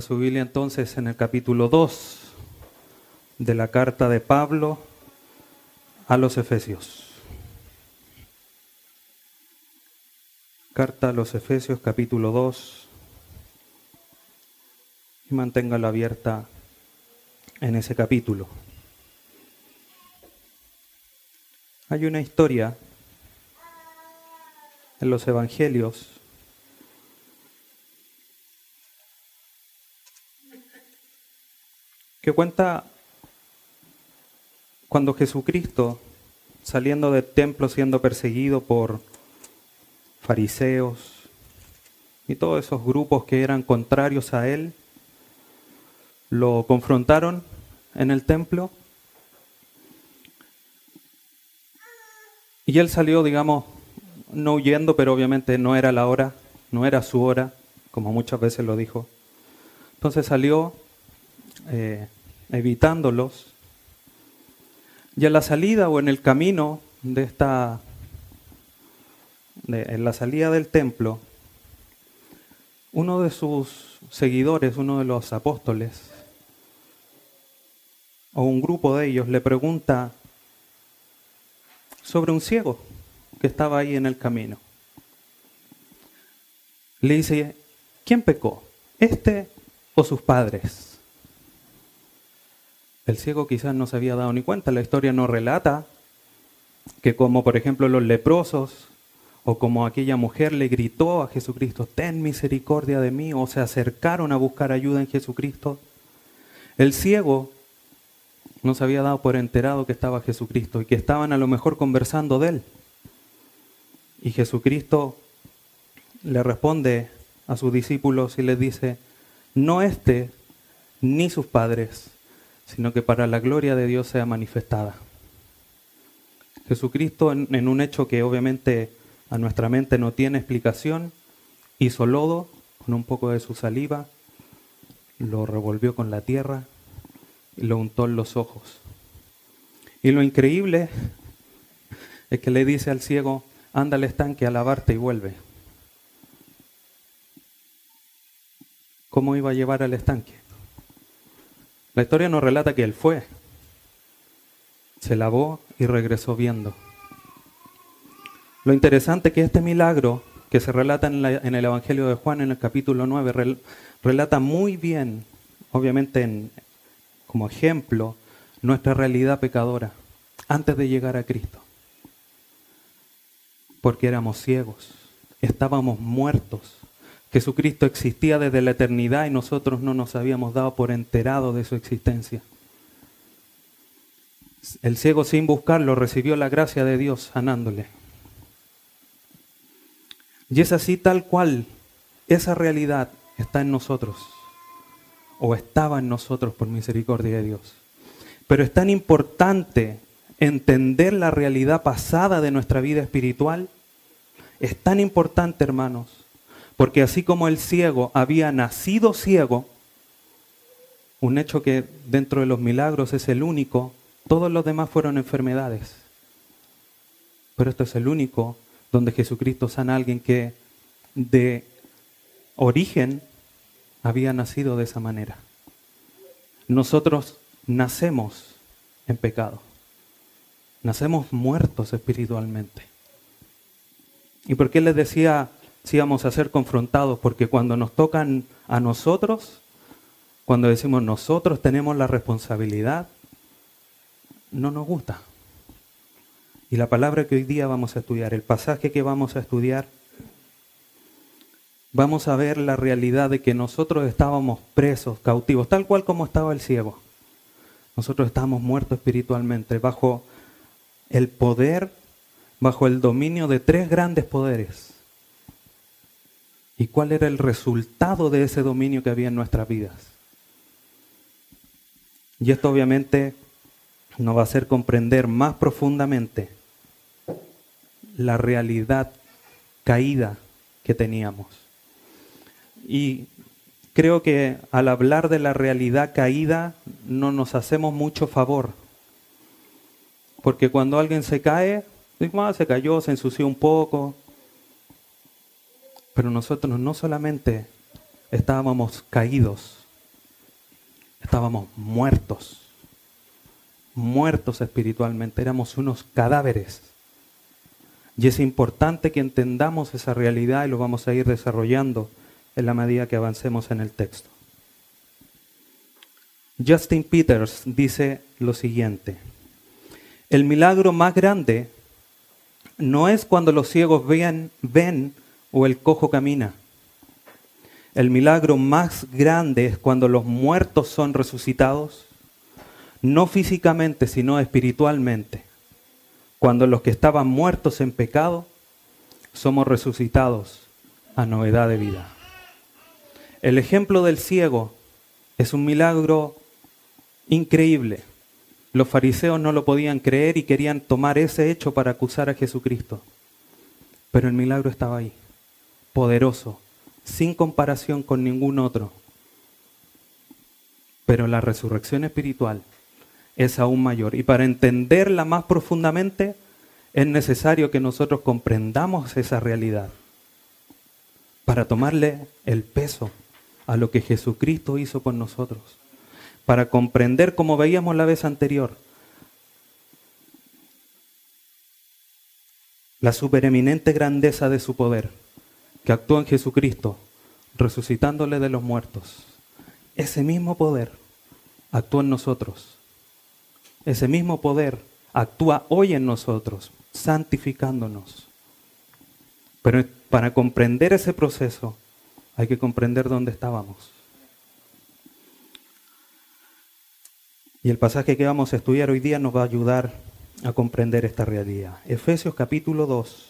Su Biblia entonces en el capítulo 2 de la carta de Pablo a los Efesios. Carta a los Efesios capítulo 2 y manténgala abierta en ese capítulo. Hay una historia en los evangelios que cuenta cuando Jesucristo, saliendo del templo siendo perseguido por fariseos y todos esos grupos que eran contrarios a él, lo confrontaron en el templo y él salió, digamos, no huyendo, pero obviamente no era la hora, no era su hora, como muchas veces lo dijo. Entonces salió eh, evitándolos. Y a la salida o en el camino de esta, en la salida del templo, uno de sus seguidores, uno de los apóstoles, o un grupo de ellos, le pregunta sobre un ciego que estaba ahí en el camino. Le dice, ¿quién pecó? ¿Este o sus padres? El ciego quizás no se había dado ni cuenta, la historia no relata que como por ejemplo los leprosos o como aquella mujer le gritó a Jesucristo, ten misericordia de mí, o se acercaron a buscar ayuda en Jesucristo. El ciego no se había dado por enterado que estaba Jesucristo y que estaban a lo mejor conversando de él. Y Jesucristo le responde a sus discípulos y les dice, no este ni sus padres sino que para la gloria de Dios sea manifestada. Jesucristo, en, un hecho que obviamente a nuestra mente no tiene explicación, hizo lodo con un poco de su saliva, lo revolvió con la tierra y lo untó en los ojos. Y lo increíble es que le dice al ciego, anda al estanque a lavarte y vuelve. ¿Cómo iba a llevar al estanque? La historia nos relata que él fue, se lavó y regresó viendo. Lo interesante es que este milagro que se relata en, el Evangelio de Juan en el capítulo 9 relata muy bien, obviamente como ejemplo, nuestra realidad pecadora antes de llegar a Cristo. Porque éramos ciegos, estábamos muertos Jesucristo existía desde la eternidad y nosotros no nos habíamos dado por enterado de su existencia. El ciego sin buscarlo recibió la gracia de Dios sanándole. Y es así tal cual esa realidad está en nosotros, o estaba en nosotros por misericordia de Dios. Pero es tan importante entender la realidad pasada de nuestra vida espiritual, es tan importante, hermanos, porque así como el ciego había nacido ciego, un hecho que dentro de los milagros es el único, todos los demás fueron enfermedades. Pero esto es el único donde Jesucristo sana a alguien que de origen había nacido de esa manera. Nosotros nacemos en pecado. Nacemos muertos espiritualmente. ¿Y por qué les decía si vamos a ser confrontados, porque cuando nos tocan a nosotros, cuando decimos nosotros tenemos la responsabilidad, no nos gusta. Y la palabra que hoy día vamos a estudiar, el pasaje que vamos a estudiar, vamos a ver la realidad de que nosotros estábamos presos, cautivos, tal cual como estaba el ciego. Nosotros estábamos muertos espiritualmente, bajo el poder, bajo el dominio de tres grandes poderes y cuál era el resultado de ese dominio que había en nuestras vidas. Y esto obviamente nos va a hacer comprender más profundamente la realidad caída que teníamos. Y creo que al hablar de la realidad caída no nos hacemos mucho favor. Porque cuando alguien se cae, ah, se cayó, se ensució un poco, pero nosotros no solamente estábamos caídos, estábamos muertos, muertos espiritualmente, éramos unos cadáveres. Y es importante que entendamos esa realidad y lo vamos a ir desarrollando en la medida que avancemos en el texto. Justin Peters dice lo siguiente, el milagro más grande no es cuando los ciegos ven, o el cojo camina. El milagro más grande es cuando los muertos son resucitados, no físicamente, sino espiritualmente. Cuando los que estaban muertos en pecado somos resucitados a novedad de vida. El ejemplo del ciego es un milagro increíble. Los fariseos no lo podían creer y querían tomar ese hecho para acusar a Jesucristo. Pero el milagro estaba ahí, poderoso, sin comparación con ningún otro. Pero la resurrección espiritual es aún mayor. Y para entenderla más profundamente, es necesario que nosotros comprendamos esa realidad. Para tomarle el peso a lo que Jesucristo hizo por nosotros, para comprender, como veíamos la vez anterior, la supereminente grandeza de su poder, que actuó en Jesucristo, resucitándole de los muertos. Ese mismo poder actúa en nosotros. Ese mismo poder actúa hoy en nosotros, santificándonos. Pero para comprender ese proceso, hay que comprender dónde estábamos. Y el pasaje que vamos a estudiar hoy día nos va a ayudar a comprender esta realidad. Efesios capítulo 2,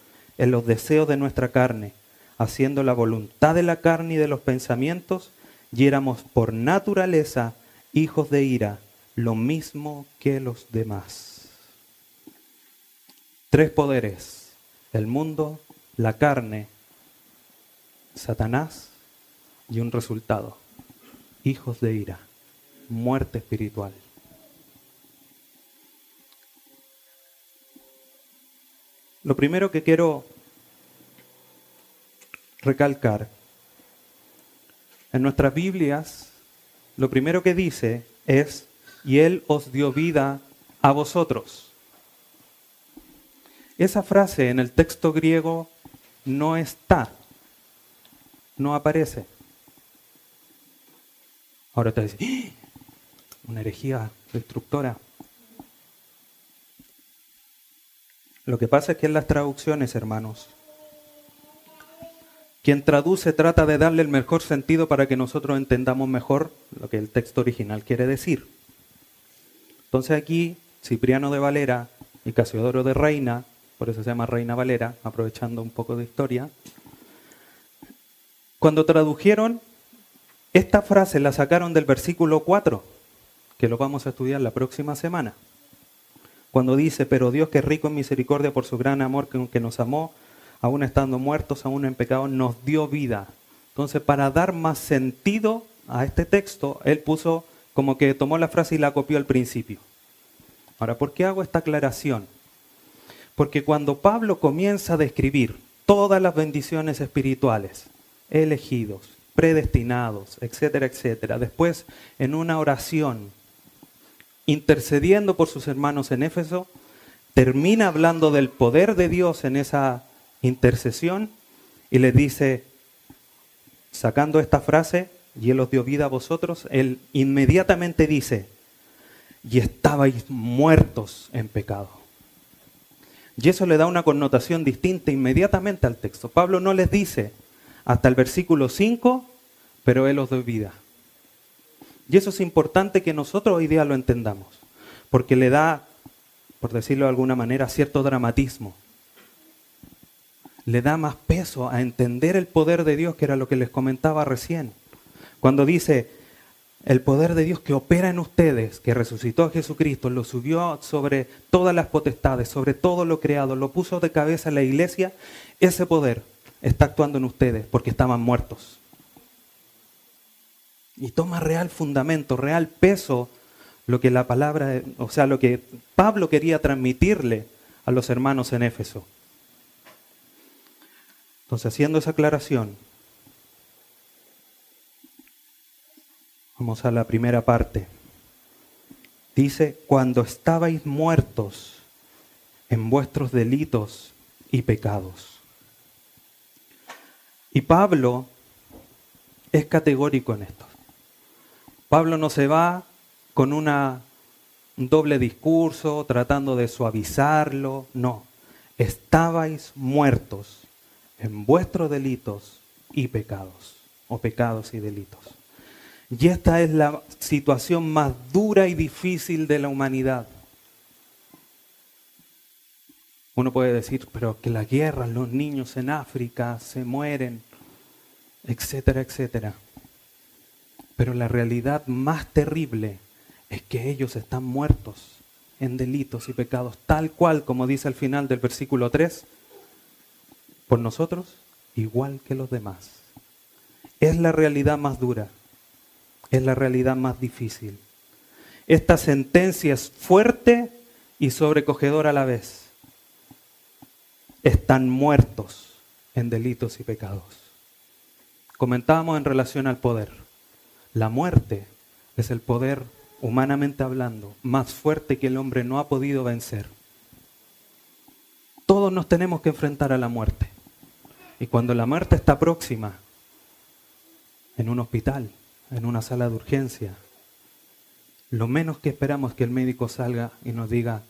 en los deseos de nuestra carne, haciendo la voluntad de la carne y de los pensamientos, y éramos por naturaleza hijos de ira, lo mismo que los demás. Tres poderes, el mundo, la carne, Satanás y un resultado, hijos de ira, muerte espiritual. Lo primero que quiero recalcar, en nuestras Biblias, lo primero que dice es, y Él os dio vida a vosotros. Esa frase en el texto griego no está, no aparece. Ahora te dice, ¡Ah! una herejía destructora. Lo que pasa es que en las traducciones, hermanos, quien traduce trata de darle el mejor sentido para que nosotros entendamos mejor lo que el texto original quiere decir. Entonces aquí Cipriano de Valera y Casiodoro de Reina por eso se llama Reina Valera, aprovechando un poco de historia. Cuando tradujeron, esta frase la sacaron del versículo 4, que lo vamos a estudiar la próxima semana. Cuando dice, pero Dios que rico en misericordia por su gran amor que, que nos amó, aún estando muertos, aún en pecado, nos dio vida. Entonces, para dar más sentido a este texto, él puso como que tomó la frase y la copió al principio. Ahora, ¿por qué hago esta aclaración? Porque cuando Pablo comienza a describir todas las bendiciones espirituales, elegidos, predestinados, etcétera, etcétera, después en una oración, intercediendo por sus hermanos en Éfeso, termina hablando del poder de Dios en esa intercesión y les dice, sacando esta frase, y Él os dio vida a vosotros, Él inmediatamente dice, y estabais muertos en pecado. Y eso le da una connotación distinta inmediatamente al texto. Pablo no les dice hasta el versículo 5, pero Él os da vida. Y eso es importante que nosotros hoy día lo entendamos, porque le da, por decirlo de alguna manera, cierto dramatismo. le da más peso a entender el poder de Dios, que era lo que les comentaba recién. Cuando dice, el poder de Dios que opera en ustedes, que resucitó a Jesucristo, lo subió sobre todas las potestades, sobre todo lo creado, lo puso de cabeza en la iglesia, ese poder está actuando en ustedes porque estaban muertos. Y toma real fundamento, real peso lo que la palabra, o sea, lo que Pablo quería transmitirle a los hermanos en Éfeso. Entonces, haciendo esa aclaración, vamos a la primera parte. Dice, cuando estabais muertos en vuestros delitos y pecados. Y Pablo es categórico en esto. Pablo no se va con un doble discurso tratando de suavizarlo, no. Estabais muertos en vuestros delitos y pecados, o pecados y delitos. Y esta es la situación más dura y difícil de la humanidad. Uno puede decir, pero que la guerra, los niños en África se mueren, etcétera, etcétera. Pero la realidad más terrible es que ellos están muertos en delitos y pecados, tal cual como dice al final del versículo 3, por nosotros igual que los demás. Es la realidad más dura, es la realidad más difícil. Esta sentencia es fuerte y sobrecogedora a la vez. Están muertos en delitos y pecados. Comentábamos en relación al poder. La muerte es el poder, humanamente hablando, más fuerte que el hombre no ha podido vencer. Todos nos tenemos que enfrentar a la muerte. Y cuando la muerte está próxima, en un hospital, en una sala de urgencia, lo menos que esperamos es que el médico salga y nos diga,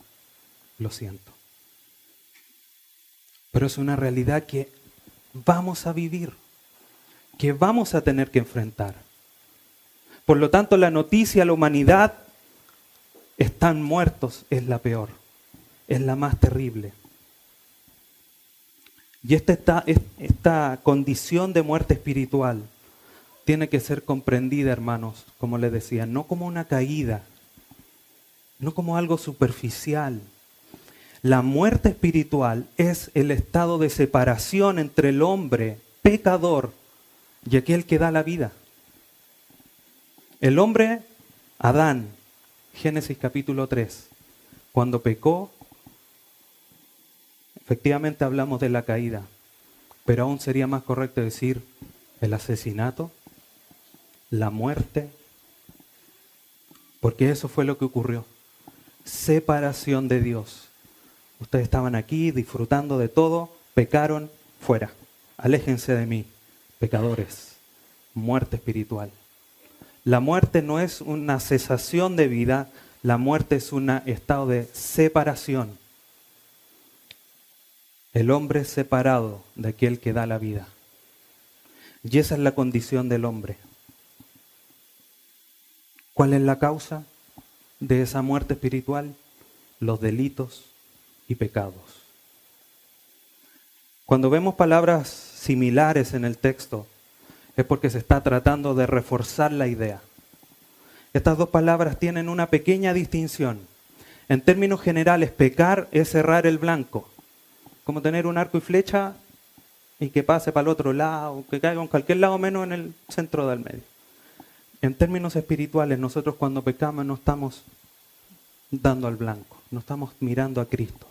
lo siento. Pero es una realidad que vamos a vivir, que vamos a tener que enfrentar. Por lo tanto, la noticia a la humanidad, están muertos, es la peor, es la más terrible. Y esta, esta condición de muerte espiritual tiene que ser comprendida, hermanos, como les decía, no como una caída, no como algo superficial. La muerte espiritual es el estado de separación entre el hombre pecador y aquel que da la vida. El hombre, Adán, Génesis capítulo 3, cuando pecó, Efectivamente hablamos de la caída, pero aún sería más correcto decir el asesinato, la muerte, porque eso fue lo que ocurrió. Separación de Dios. Ustedes estaban aquí disfrutando de todo, pecaron, fuera. Aléjense de mí, pecadores. Muerte espiritual. La muerte no es una cesación de vida, la muerte es un estado de separación el hombre separado de aquel que da la vida. Y esa es la condición del hombre. ¿Cuál es la causa de esa muerte espiritual? Los delitos y pecados. Cuando vemos palabras similares en el texto, es porque se está tratando de reforzar la idea. Estas dos palabras tienen una pequeña distinción. En términos generales, pecar es cerrar el blanco como tener un arco y flecha y que pase para el otro lado, que caiga en cualquier lado menos en el centro del medio. En términos espirituales, nosotros cuando pecamos no estamos dando al blanco, no estamos mirando a Cristo.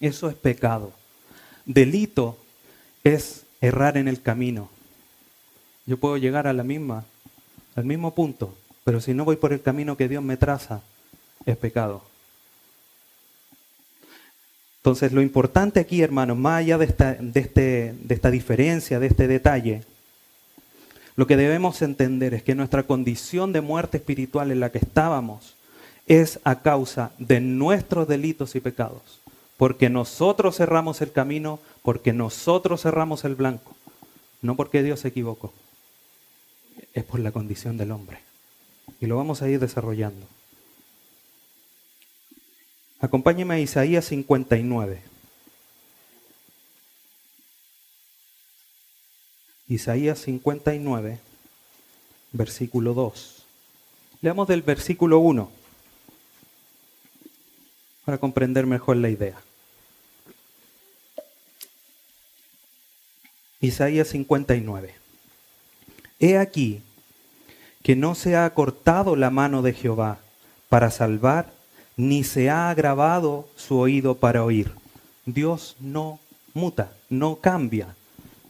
Eso es pecado. Delito es errar en el camino. Yo puedo llegar a la misma, al mismo punto, pero si no voy por el camino que Dios me traza, es pecado. Entonces, lo importante aquí, hermanos, más allá de esta, este, de esta diferencia, de este detalle, lo que debemos entender es que nuestra condición de muerte espiritual en la que estábamos es a causa de nuestros delitos y pecados. Porque nosotros cerramos el camino, porque nosotros cerramos el blanco. No porque Dios se equivocó. Es por la condición del hombre. Y lo vamos a ir desarrollando. Acompáñeme a Isaías 59. Isaías 59, versículo 2. Leamos del versículo 1 para comprender mejor la idea. Isaías 59. He aquí que no se ha cortado la mano de Jehová para salvar, ni se ha agravado su oído para oír. Dios no muta, no cambia.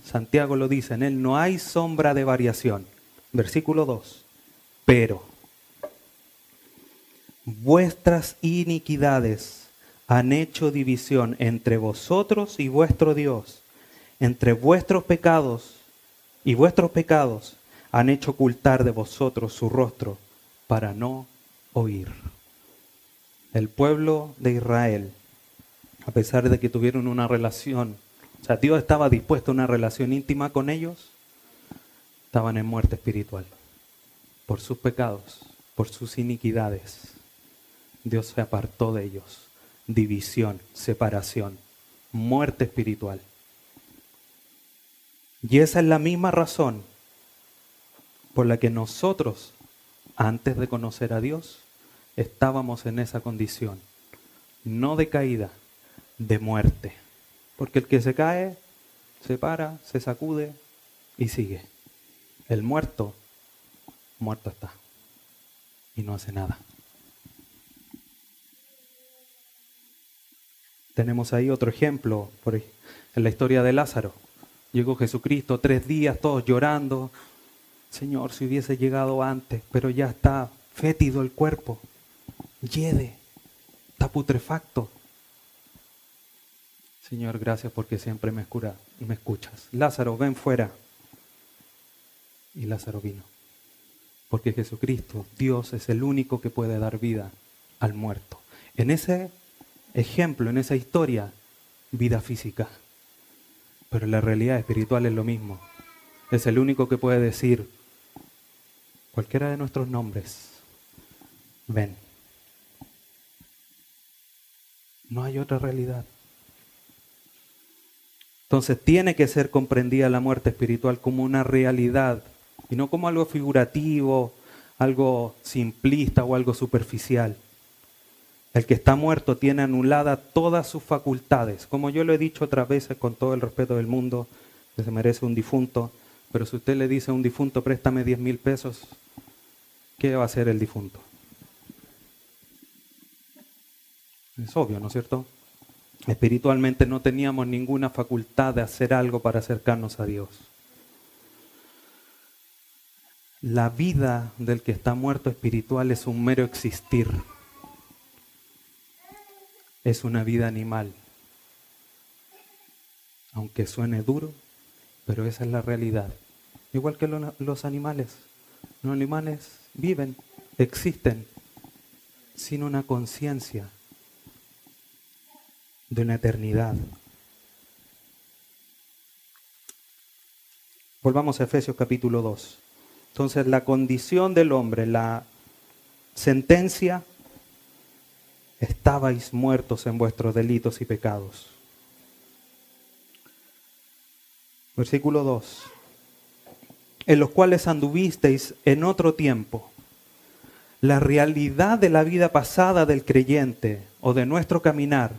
Santiago lo dice, en él no hay sombra de variación. Versículo 2. Pero vuestras iniquidades han hecho división entre vosotros y vuestro Dios, entre vuestros pecados y vuestros pecados han hecho ocultar de vosotros su rostro para no oír. El pueblo de Israel, a pesar de que tuvieron una relación, o sea, Dios estaba dispuesto a una relación íntima con ellos, estaban en muerte espiritual por sus pecados, por sus iniquidades. Dios se apartó de ellos. División, separación, muerte espiritual. Y esa es la misma razón por la que nosotros, antes de conocer a Dios, estábamos en esa condición. No de caída, de muerte. Porque el que se cae, se para, se sacude y sigue. El muerto, muerto está. Y no hace nada. Tenemos ahí otro ejemplo en la historia de Lázaro. Llegó Jesucristo tres días, todos llorando. Señor, si hubiese llegado antes, pero ya está fétido el cuerpo, yede, está putrefacto. Señor, gracias porque siempre me, escura, me escuchas. Lázaro, ven fuera. Y Lázaro vino. Porque Jesucristo, Dios, es el único que puede dar vida al muerto. En ese ejemplo, en esa historia, vida física. Pero la realidad espiritual es lo mismo. Es el único que puede decir cualquiera de nuestros nombres. Ven. No hay otra realidad. Entonces tiene que ser comprendida la muerte espiritual como una realidad y no como algo figurativo, algo simplista o algo superficial. El que está muerto tiene anuladas todas sus facultades. Como yo lo he dicho otras veces con todo el respeto del mundo, que se merece un difunto, pero si usted le dice a un difunto, préstame 10 mil pesos, ¿qué va a hacer el difunto? Es obvio, ¿no es cierto? Espiritualmente no teníamos ninguna facultad de hacer algo para acercarnos a Dios. La vida del que está muerto espiritual es un mero existir es una vida animal. Aunque suene duro, pero esa es la realidad. Igual que los animales. Los animales viven, existen, sin una conciencia de una eternidad. Volvamos a Efesios capítulo 2. Entonces la condición del hombre, la sentencia estabais muertos en vuestros delitos y pecados. Versículo 2. En los cuales anduvisteis en otro tiempo. La realidad de la vida pasada del creyente o de nuestro caminar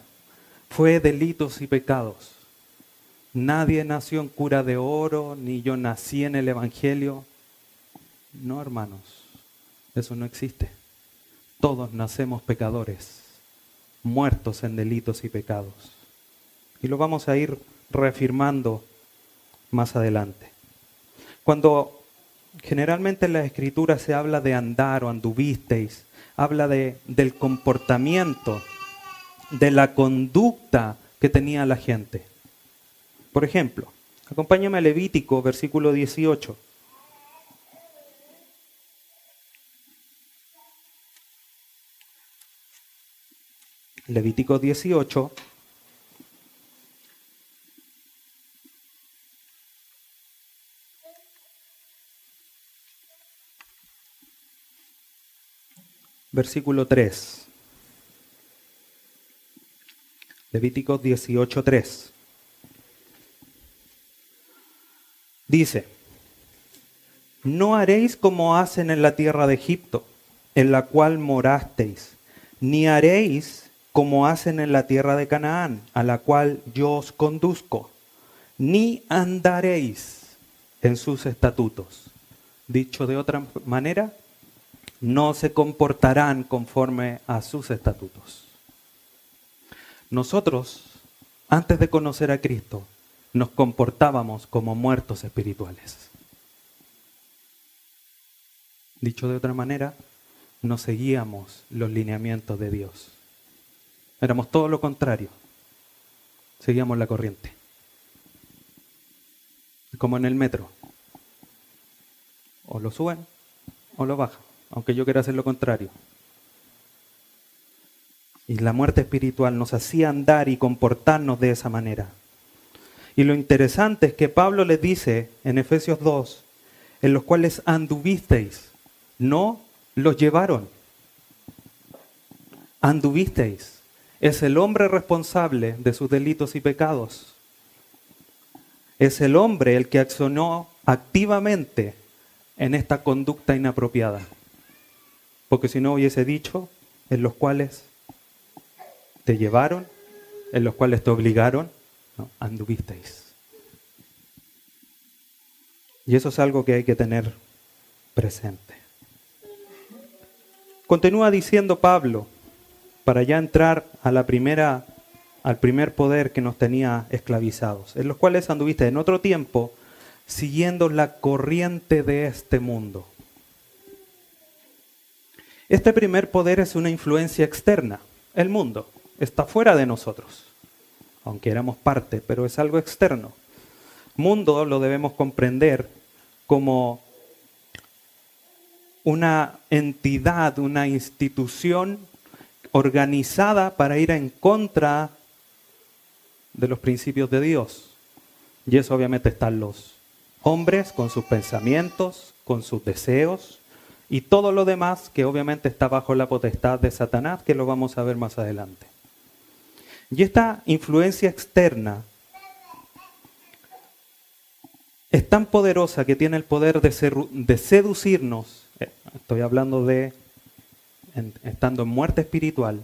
fue delitos y pecados. Nadie nació en cura de oro, ni yo nací en el Evangelio. No, hermanos, eso no existe. Todos nacemos pecadores muertos en delitos y pecados. Y lo vamos a ir reafirmando más adelante. Cuando generalmente en la escritura se habla de andar o anduvisteis, habla de, del comportamiento, de la conducta que tenía la gente. Por ejemplo, acompáñame a Levítico, versículo 18. Levítico 18. Versículo 3. Levítico 18, 3. Dice, no haréis como hacen en la tierra de Egipto, en la cual morasteis, ni haréis como hacen en la tierra de Canaán, a la cual yo os conduzco, ni andaréis en sus estatutos. Dicho de otra manera, no se comportarán conforme a sus estatutos. Nosotros, antes de conocer a Cristo, nos comportábamos como muertos espirituales. Dicho de otra manera, no seguíamos los lineamientos de Dios. Éramos todo lo contrario. Seguíamos la corriente. Como en el metro. O lo suben o lo bajan, aunque yo quiera hacer lo contrario. Y la muerte espiritual nos hacía andar y comportarnos de esa manera. Y lo interesante es que Pablo les dice en Efesios 2, en los cuales anduvisteis, no los llevaron. Anduvisteis. Es el hombre responsable de sus delitos y pecados. Es el hombre el que accionó activamente en esta conducta inapropiada. Porque si no hubiese dicho, en los cuales te llevaron, en los cuales te obligaron, no, anduvisteis. Y eso es algo que hay que tener presente. Continúa diciendo Pablo, para ya entrar a la primera, al primer poder que nos tenía esclavizados, en los cuales anduviste en otro tiempo siguiendo la corriente de este mundo. Este primer poder es una influencia externa, el mundo, está fuera de nosotros, aunque éramos parte, pero es algo externo. Mundo lo debemos comprender como una entidad, una institución organizada para ir en contra de los principios de Dios. Y eso obviamente están los hombres con sus pensamientos, con sus deseos y todo lo demás que obviamente está bajo la potestad de Satanás, que lo vamos a ver más adelante. Y esta influencia externa es tan poderosa que tiene el poder de, seducirnos eh, estoy hablando de estando en muerte espiritual,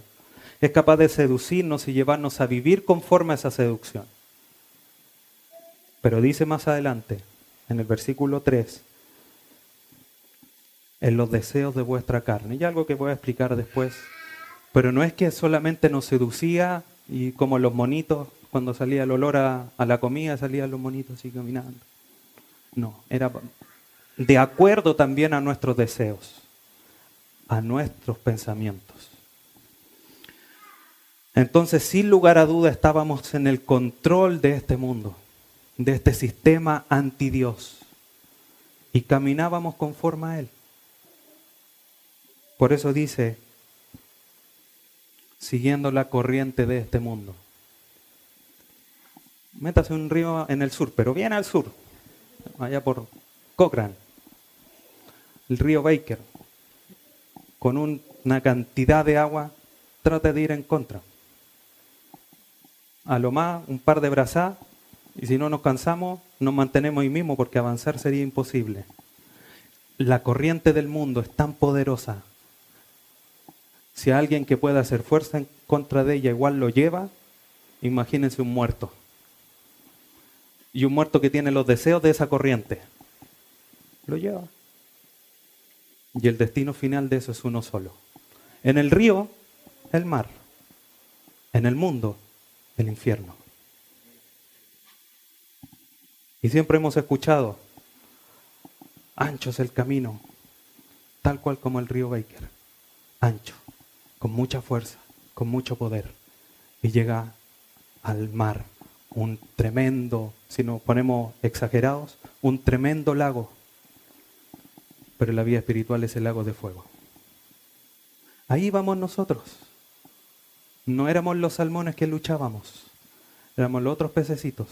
es capaz de seducirnos y llevarnos a vivir conforme a esa seducción. Pero dice más adelante, en el versículo 3, en los deseos de vuestra carne. Y algo que voy a explicar después. Pero no es que solamente nos seducía y como los monitos, cuando salía el olor a, la comida, salían los monitos así caminando. No, era de acuerdo también a nuestros deseos, a nuestros pensamientos. Entonces, sin lugar a duda, estábamos en el control de este mundo, de este sistema anti Dios, y caminábamos conforme a Él. Por eso dice, siguiendo la corriente de este mundo. Métase un río en el sur, pero bien al sur, allá por Cochrane el río Baker, con una cantidad de agua, trate de ir en contra. A lo más un par de brazas y si no nos cansamos, nos mantenemos ahí mismo porque avanzar sería imposible. La corriente del mundo es tan poderosa. Si alguien que pueda hacer fuerza en contra de ella igual lo lleva, imagínense un muerto. Y un muerto que tiene los deseos de esa corriente. Lo lleva. Y el destino final de eso es uno solo. En el río, el mar. En el mundo, el infierno. Y siempre hemos escuchado, ancho es el camino, tal cual como el río Baker. Ancho, con mucha fuerza, con mucho poder. Y llega al mar, un tremendo, si nos ponemos exagerados, un tremendo lago pero la vida espiritual es el lago de fuego. Ahí vamos nosotros. No éramos los salmones que luchábamos, éramos los otros pececitos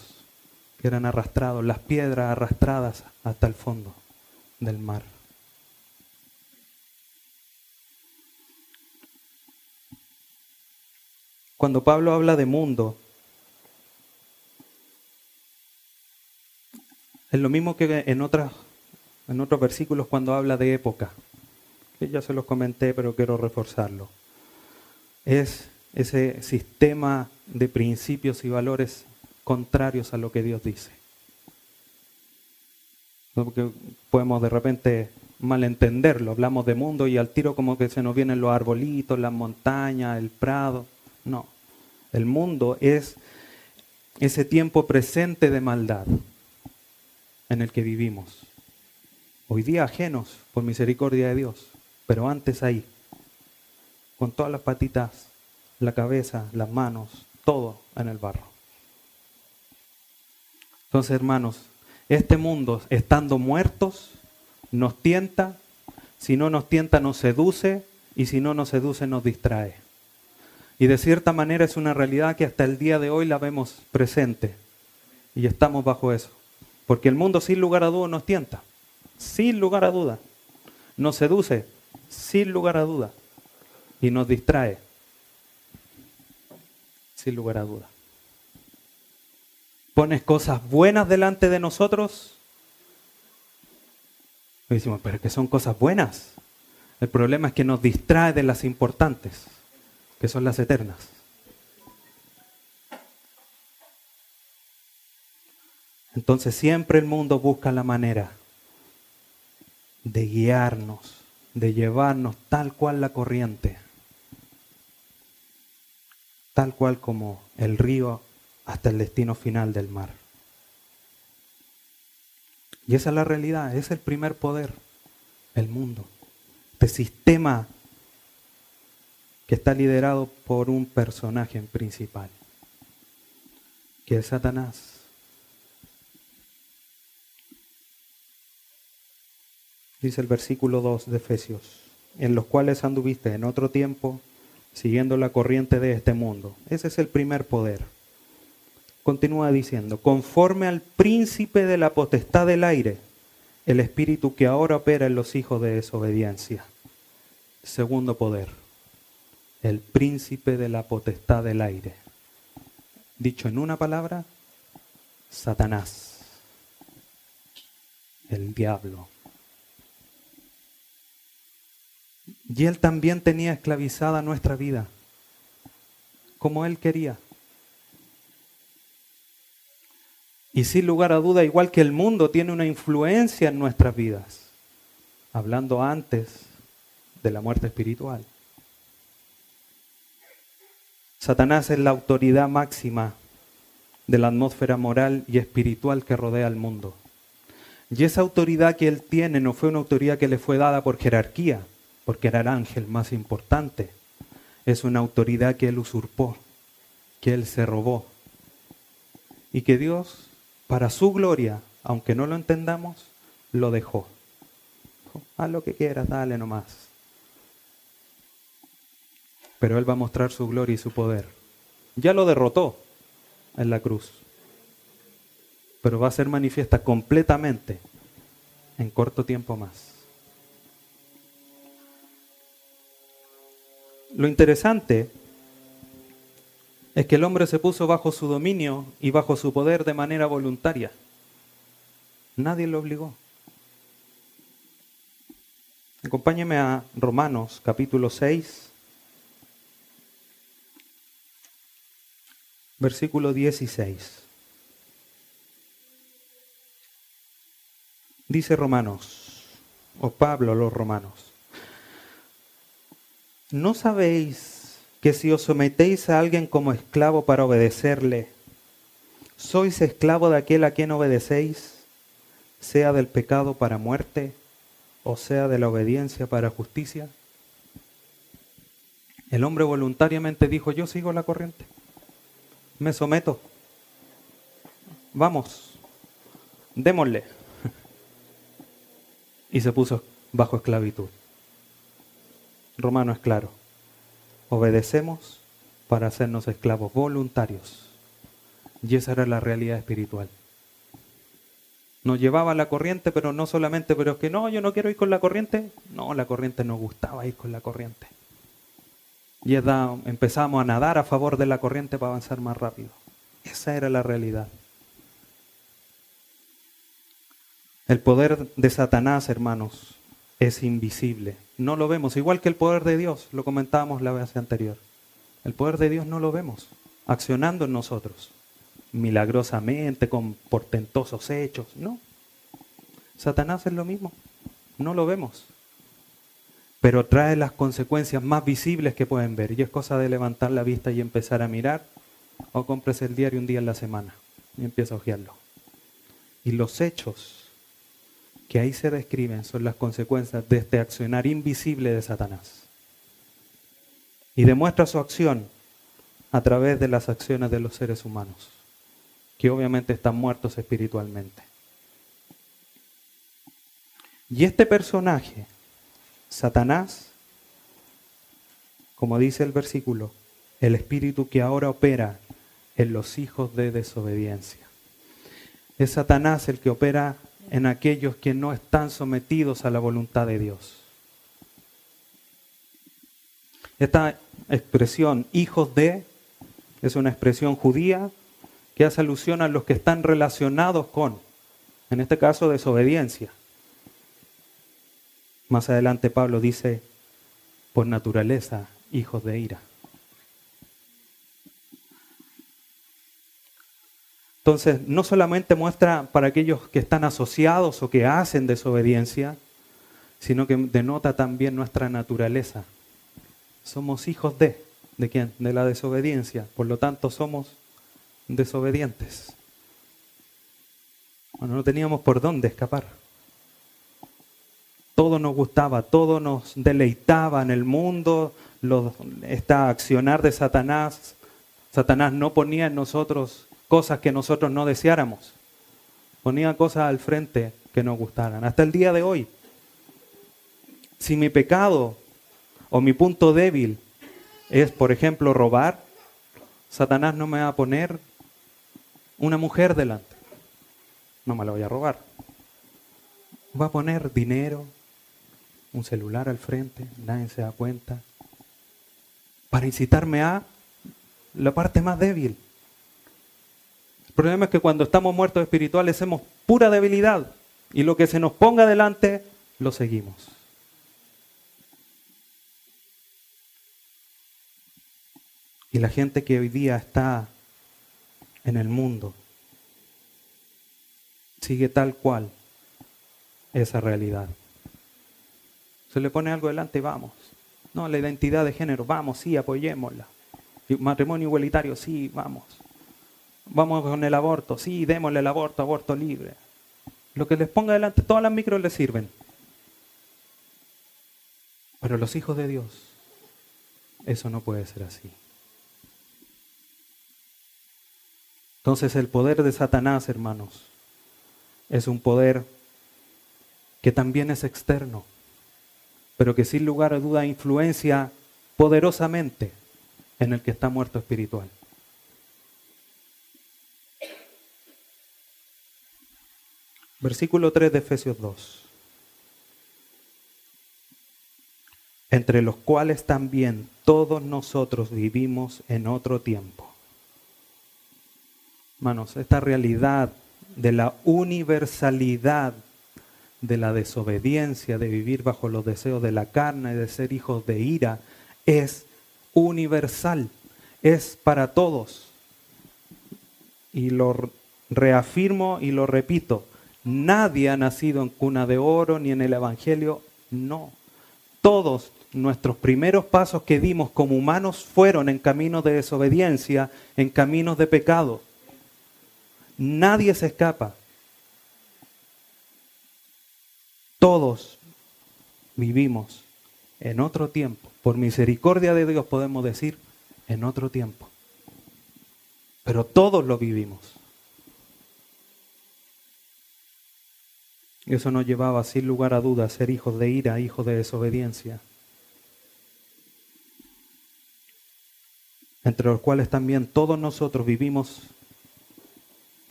que eran arrastrados, las piedras arrastradas hasta el fondo del mar. Cuando Pablo habla de mundo, Es lo mismo que en, otras, en otros versículos cuando habla de época, que ya se los comenté, pero quiero reforzarlo. Es ese sistema de principios y valores contrarios a lo que Dios dice. Porque podemos de repente malentenderlo, hablamos de mundo y al tiro como que se nos vienen los arbolitos, las montañas, el prado. No, el mundo es ese tiempo presente de maldad en el que vivimos. Hoy día ajenos por misericordia de Dios, pero antes ahí, con todas las patitas, la cabeza, las manos, todo en el barro. Entonces, hermanos, este mundo, estando muertos, nos tienta, si no nos tienta nos seduce y si no nos seduce nos distrae. Y de cierta manera es una realidad que hasta el día de hoy la vemos presente y estamos bajo eso. Porque el mundo sin lugar a duda nos tienta, sin lugar a duda. Nos seduce, sin lugar a duda. Y nos distrae, sin lugar a duda. Pones cosas buenas delante de nosotros y decimos, pero que son cosas buenas. El problema es que nos distrae de las importantes, que son las eternas. Entonces siempre el mundo busca la manera de guiarnos, de llevarnos tal cual la corriente, tal cual como el río hasta el destino final del mar. Y esa es la realidad, es el primer poder, el mundo. Este sistema que está liderado por un personaje principal, que es Satanás. Dice el versículo 2 de Efesios, en los cuales anduviste en otro tiempo siguiendo la corriente de este mundo. Ese es el primer poder continúa diciendo, conforme al príncipe de la potestad del aire, el espíritu que ahora opera en los hijos de desobediencia. Segundo poder, el príncipe de la potestad del aire. Dicho en una palabra, Satanás, el diablo. Y él también tenía esclavizada nuestra vida, como él quería. Y sin lugar a duda, igual que el mundo, tiene una influencia en nuestras vidas. Hablando antes de la muerte espiritual. Satanás es la autoridad máxima de la atmósfera moral y espiritual que rodea al mundo. Y esa autoridad que él tiene no fue una autoridad que le fue dada por jerarquía, porque era el ángel más importante. Es una autoridad que él usurpó, que él se robó. Y que Dios para su gloria, aunque no lo entendamos, lo dejó. Haz lo que quieras, dale nomás. Pero Él va a mostrar su gloria y su poder. Ya lo derrotó en la cruz. Pero va a ser manifiesta completamente en corto tiempo más. Lo interesante es que el hombre se puso bajo su dominio y bajo su poder de manera voluntaria. Nadie lo obligó. Acompáñeme a Romanos capítulo 6, versículo 16. Dice Romanos, o Pablo los romanos, ¿no sabéis que si os sometéis a alguien como esclavo para obedecerle, sois esclavo de aquel a quien obedecéis, sea del pecado para muerte o sea de la obediencia para justicia. El hombre voluntariamente dijo, yo sigo la corriente, me someto, vamos, démosle. Y se puso bajo esclavitud. Romano es claro obedecemos para hacernos esclavos voluntarios. Y esa era la realidad espiritual. Nos llevaba la corriente, pero no solamente, pero es que no, yo no quiero ir con la corriente. No, la corriente nos gustaba ir con la corriente. Y empezamos a nadar a favor de la corriente para avanzar más rápido. Esa era la realidad. El poder de Satanás, hermanos, es invisible. No lo vemos, igual que el poder de Dios, lo comentábamos la vez anterior. El poder de Dios no lo vemos, accionando en nosotros, milagrosamente, con portentosos hechos, no. Satanás es lo mismo, no lo vemos, pero trae las consecuencias más visibles que pueden ver. Y es cosa de levantar la vista y empezar a mirar, o compres el diario un día en la semana y empieza a ojearlo. Y los hechos que ahí se describen son las consecuencias de este accionar invisible de Satanás. Y demuestra su acción a través de las acciones de los seres humanos, que obviamente están muertos espiritualmente. Y este personaje, Satanás, como dice el versículo, el espíritu que ahora opera en los hijos de desobediencia. Es Satanás el que opera en aquellos que no están sometidos a la voluntad de Dios. Esta expresión, hijos de, es una expresión judía que hace alusión a los que están relacionados con, en este caso, desobediencia. Más adelante Pablo dice, por naturaleza, hijos de ira. Entonces, no solamente muestra para aquellos que están asociados o que hacen desobediencia, sino que denota también nuestra naturaleza. Somos hijos de, ¿de quién? De la desobediencia. Por lo tanto, somos desobedientes. Bueno, no teníamos por dónde escapar. Todo nos gustaba, todo nos deleitaba en el mundo, lo, esta accionar de Satanás. Satanás no ponía en nosotros cosas que nosotros no deseáramos. Ponía cosas al frente que nos gustaran. Hasta el día de hoy. Si mi pecado o mi punto débil es, por ejemplo, robar, Satanás no me va a poner una mujer delante. No me la voy a robar. Va a poner dinero, un celular al frente, nadie se da cuenta, para incitarme a la parte más débil. El problema es que cuando estamos muertos espirituales hacemos pura debilidad y lo que se nos ponga delante lo seguimos. Y la gente que hoy día está en el mundo sigue tal cual esa realidad. Se le pone algo delante y vamos. No, la identidad de género, vamos, sí, apoyémosla. matrimonio igualitario, sí, vamos. Vamos con el aborto, sí, démosle el aborto, aborto libre. Lo que les ponga delante, todas las micros les sirven. Pero los hijos de Dios, eso no puede ser así. Entonces el poder de Satanás, hermanos, es un poder que también es externo, pero que sin lugar a duda influencia poderosamente en el que está muerto espiritual. Versículo 3 de Efesios 2. Entre los cuales también todos nosotros vivimos en otro tiempo. Hermanos, esta realidad de la universalidad de la desobediencia, de vivir bajo los deseos de la carne, de ser hijos de ira, es universal, es para todos. Y lo reafirmo y lo repito, Nadie ha nacido en cuna de oro ni en el Evangelio, no. Todos nuestros primeros pasos que dimos como humanos fueron en caminos de desobediencia, en caminos de pecado. Nadie se escapa. Todos vivimos en otro tiempo. Por misericordia de Dios podemos decir en otro tiempo. Pero todos lo vivimos. Eso nos llevaba sin lugar a dudas a ser hijos de ira, hijos de desobediencia. Entre los cuales también todos nosotros vivimos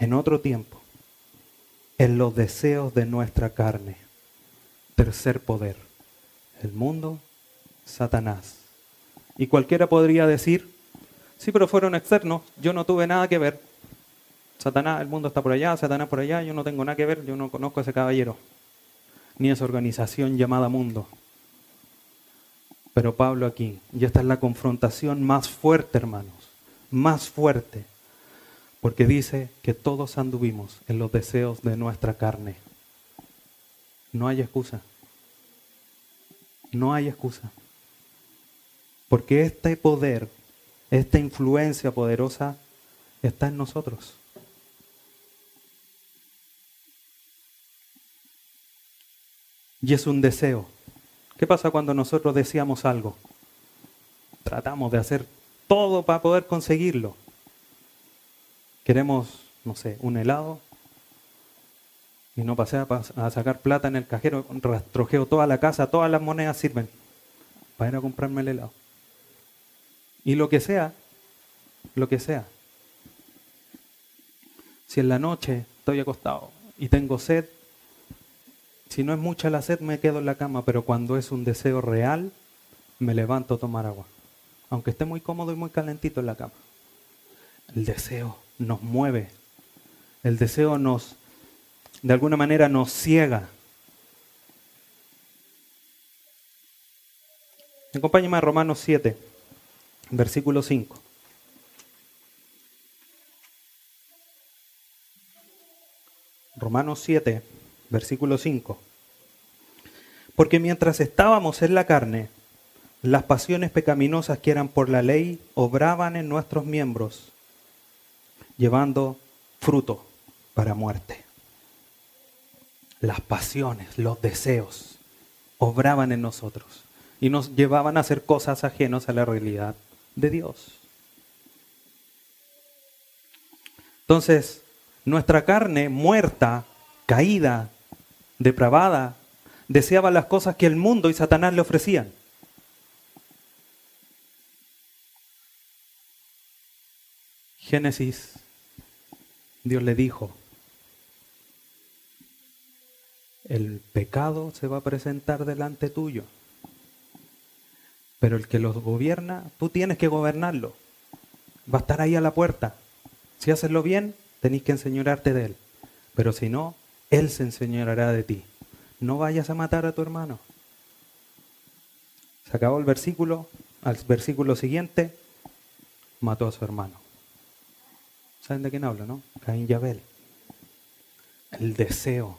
en otro tiempo, en los deseos de nuestra carne. Tercer poder, el mundo, Satanás. Y cualquiera podría decir, sí, pero fueron externos, yo no tuve nada que ver. Satanás, el mundo está por allá, Satanás por allá, yo no tengo nada que ver, yo no conozco a ese caballero, ni esa organización llamada mundo. Pero Pablo aquí, y esta es la confrontación más fuerte, hermanos, más fuerte, porque dice que todos anduvimos en los deseos de nuestra carne. No hay excusa. No hay excusa. Porque este poder, esta influencia poderosa está en nosotros. Y es un deseo. ¿Qué pasa cuando nosotros deseamos algo? Tratamos de hacer todo para poder conseguirlo. Queremos, no sé, un helado y no pasé a, sacar plata en el cajero, rastrojeo toda la casa, todas las monedas sirven para ir a comprarme el helado. Y lo que sea, lo que sea. Si en la noche estoy acostado y tengo sed, si no es mucha la sed me quedo en la cama, pero cuando es un deseo real, me levanto a tomar agua. Aunque esté muy cómodo y muy calentito en la cama. El deseo nos mueve. El deseo nos, de alguna manera, nos ciega. Acompáñame a Romanos 7, versículo 5. Romanos 7, versículo 5. Porque mientras estábamos en la carne, las pasiones pecaminosas que eran por la ley obraban en nuestros miembros, llevando fruto para muerte. Las pasiones, los deseos, obraban en nosotros y nos llevaban a hacer cosas ajenas a la realidad de Dios. Entonces, nuestra carne muerta, caída, depravada, deseaba las cosas que el mundo y Satanás le ofrecían. Génesis, Dios le dijo, el pecado se va a presentar delante tuyo, pero el que los gobierna, tú tienes que gobernarlo. Va a estar ahí a la puerta. Si haces lo bien, tenéis que enseñorarte de él. Pero si no, él se enseñará de ti. No vayas a matar a tu hermano. Se acabó el versículo. Al versículo siguiente, mató a su hermano. ¿Saben de quién hablo, no? Caín y Abel. El deseo.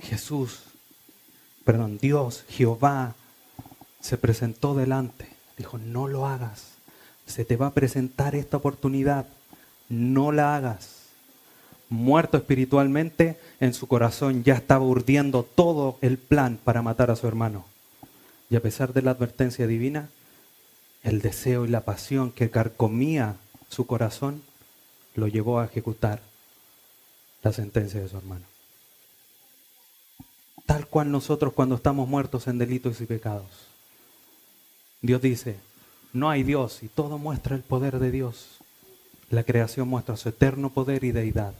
Jesús, perdón, Dios, Jehová, se presentó delante. Dijo, no lo hagas. Se te va a presentar esta oportunidad. No la hagas. Muerto espiritualmente, en su corazón ya estaba urdiendo todo el plan para matar a su hermano. Y a pesar de la advertencia divina, el deseo y la pasión que carcomía su corazón lo llevó a ejecutar la sentencia de su hermano. Tal cual nosotros cuando estamos muertos en delitos y pecados. Dios dice, no hay Dios y todo muestra el poder de Dios. La creación muestra su eterno poder y deidad.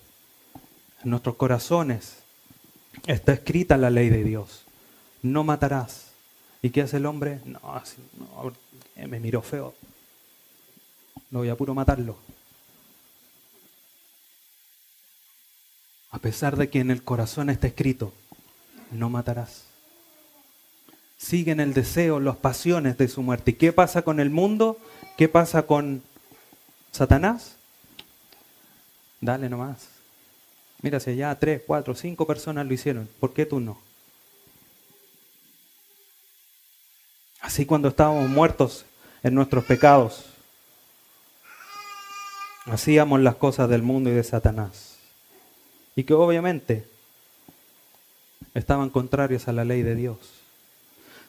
En nuestros corazones está escrita la ley de Dios. No matarás. ¿Y qué hace el hombre? No, no me miró feo. No voy a puro matarlo. A pesar de que en el corazón está escrito, no matarás. Siguen el deseo, las pasiones de su muerte. ¿Y qué pasa con el mundo? ¿Qué pasa con Satanás? Dale nomás. Mira, si allá tres, cuatro, cinco personas lo hicieron, ¿por qué tú no? Así cuando estábamos muertos en nuestros pecados, hacíamos las cosas del mundo y de Satanás. Y que obviamente estaban contrarios a la ley de Dios.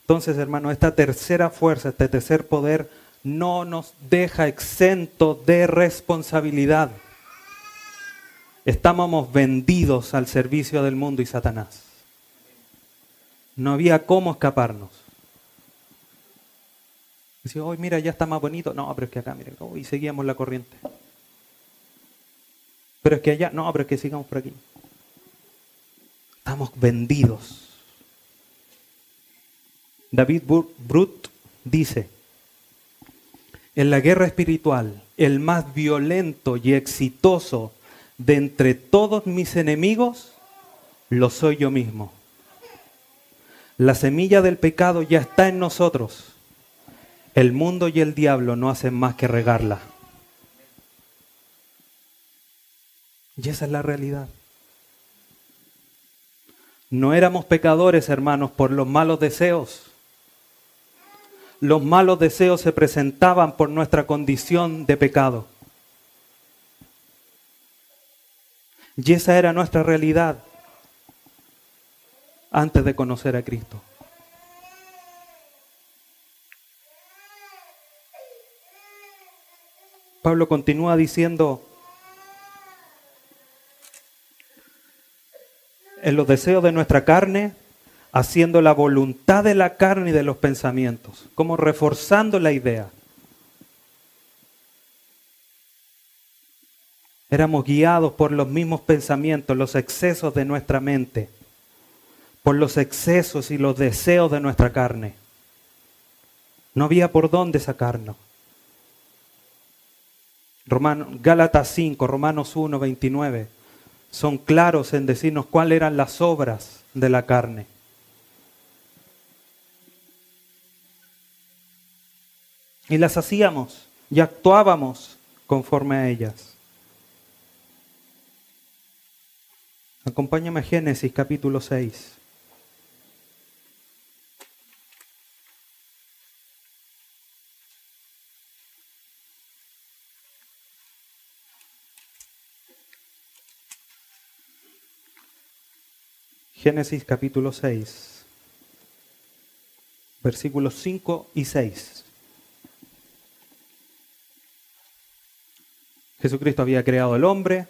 Entonces, hermano, esta tercera fuerza, este tercer poder, no nos deja exento de responsabilidad. Estábamos vendidos al servicio del mundo y Satanás. No había cómo escaparnos. Decía, hoy mira, ya está más bonito. No, pero es que acá, mira, hoy seguíamos la corriente. Pero es que allá, no, pero es que sigamos por aquí. Estamos vendidos. David Brut dice, en la guerra espiritual el más violento y exitoso de entre todos mis enemigos, lo soy yo mismo. La semilla del pecado ya está en nosotros. El mundo y el diablo no hacen más que regarla. Y esa es la realidad. No éramos pecadores, hermanos, por los malos deseos. Los malos deseos se presentaban por nuestra condición de pecado. Y esa era nuestra realidad antes de conocer a Cristo. Pablo continúa diciendo, en los deseos de nuestra carne, haciendo la voluntad de la carne y de los pensamientos, como reforzando la idea. Éramos guiados por los mismos pensamientos, los excesos de nuestra mente, por los excesos y los deseos de nuestra carne. No había por dónde sacarnos. Romano, Gálatas 5, Romanos 1, 29 son claros en decirnos cuáles eran las obras de la carne. Y las hacíamos y actuábamos conforme a ellas. Acompáñame a Génesis capítulo 6. Génesis capítulo 6, versículos 5 y 6. Jesucristo había creado al hombre,